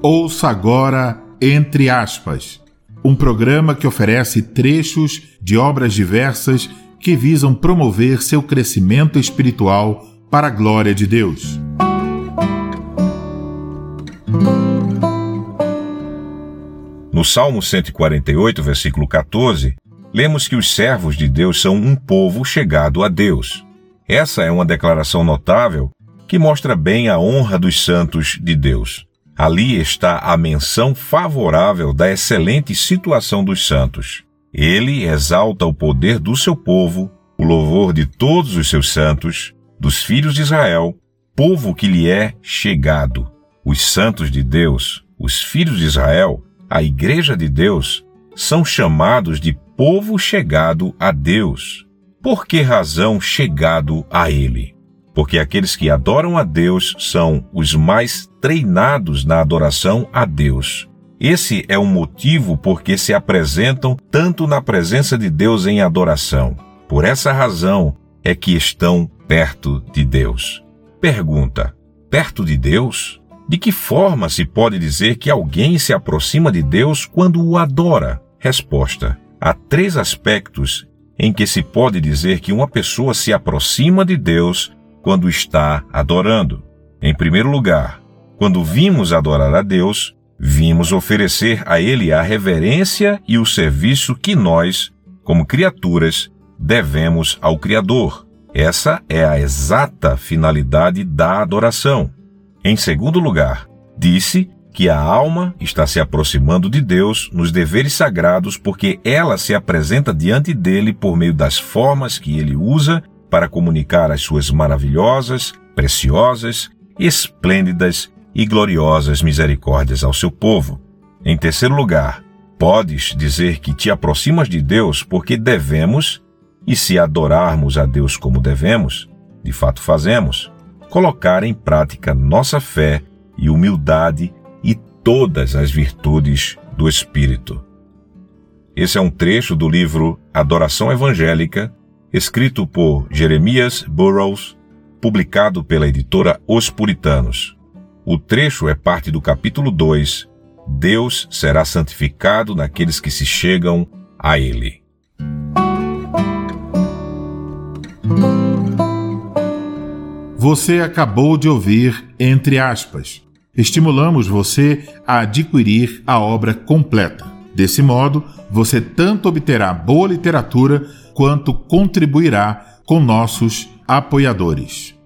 Ouça agora Entre Aspas, um programa que oferece trechos de obras diversas que visam promover seu crescimento espiritual para a glória de Deus. No Salmo 148, versículo 14, lemos que os servos de Deus são um povo chegado a Deus. Essa é uma declaração notável que mostra bem a honra dos santos de Deus. Ali está a menção favorável da excelente situação dos santos. Ele exalta o poder do seu povo, o louvor de todos os seus santos, dos filhos de Israel, povo que lhe é chegado. Os santos de Deus, os filhos de Israel, a igreja de Deus, são chamados de povo chegado a Deus. Por que razão chegado a Ele? Porque aqueles que adoram a Deus são os mais treinados na adoração a Deus. Esse é o motivo por que se apresentam tanto na presença de Deus em adoração. Por essa razão é que estão perto de Deus. Pergunta: perto de Deus? De que forma se pode dizer que alguém se aproxima de Deus quando o adora? Resposta: há três aspectos em que se pode dizer que uma pessoa se aproxima de Deus quando está adorando. Em primeiro lugar, quando vimos adorar a Deus, vimos oferecer a Ele a reverência e o serviço que nós, como criaturas, devemos ao Criador. Essa é a exata finalidade da adoração. Em segundo lugar, disse que a alma está se aproximando de Deus nos deveres sagrados porque ela se apresenta diante dele por meio das formas que ele usa para comunicar as suas maravilhosas, preciosas, esplêndidas e gloriosas misericórdias ao seu povo. Em terceiro lugar, podes dizer que te aproximas de Deus porque devemos, e se adorarmos a Deus como devemos, de fato fazemos, colocar em prática nossa fé e humildade todas as virtudes do Espírito. Esse é um trecho do livro Adoração Evangélica, escrito por Jeremias Burroughs, publicado pela editora Os Puritanos. O trecho é parte do capítulo 2, Deus será santificado naqueles que se chegam a Ele. Você acabou de ouvir, entre aspas, estimulamos você a adquirir a obra completa. Desse modo, você tanto obterá boa literatura quanto contribuirá com nossos apoiadores.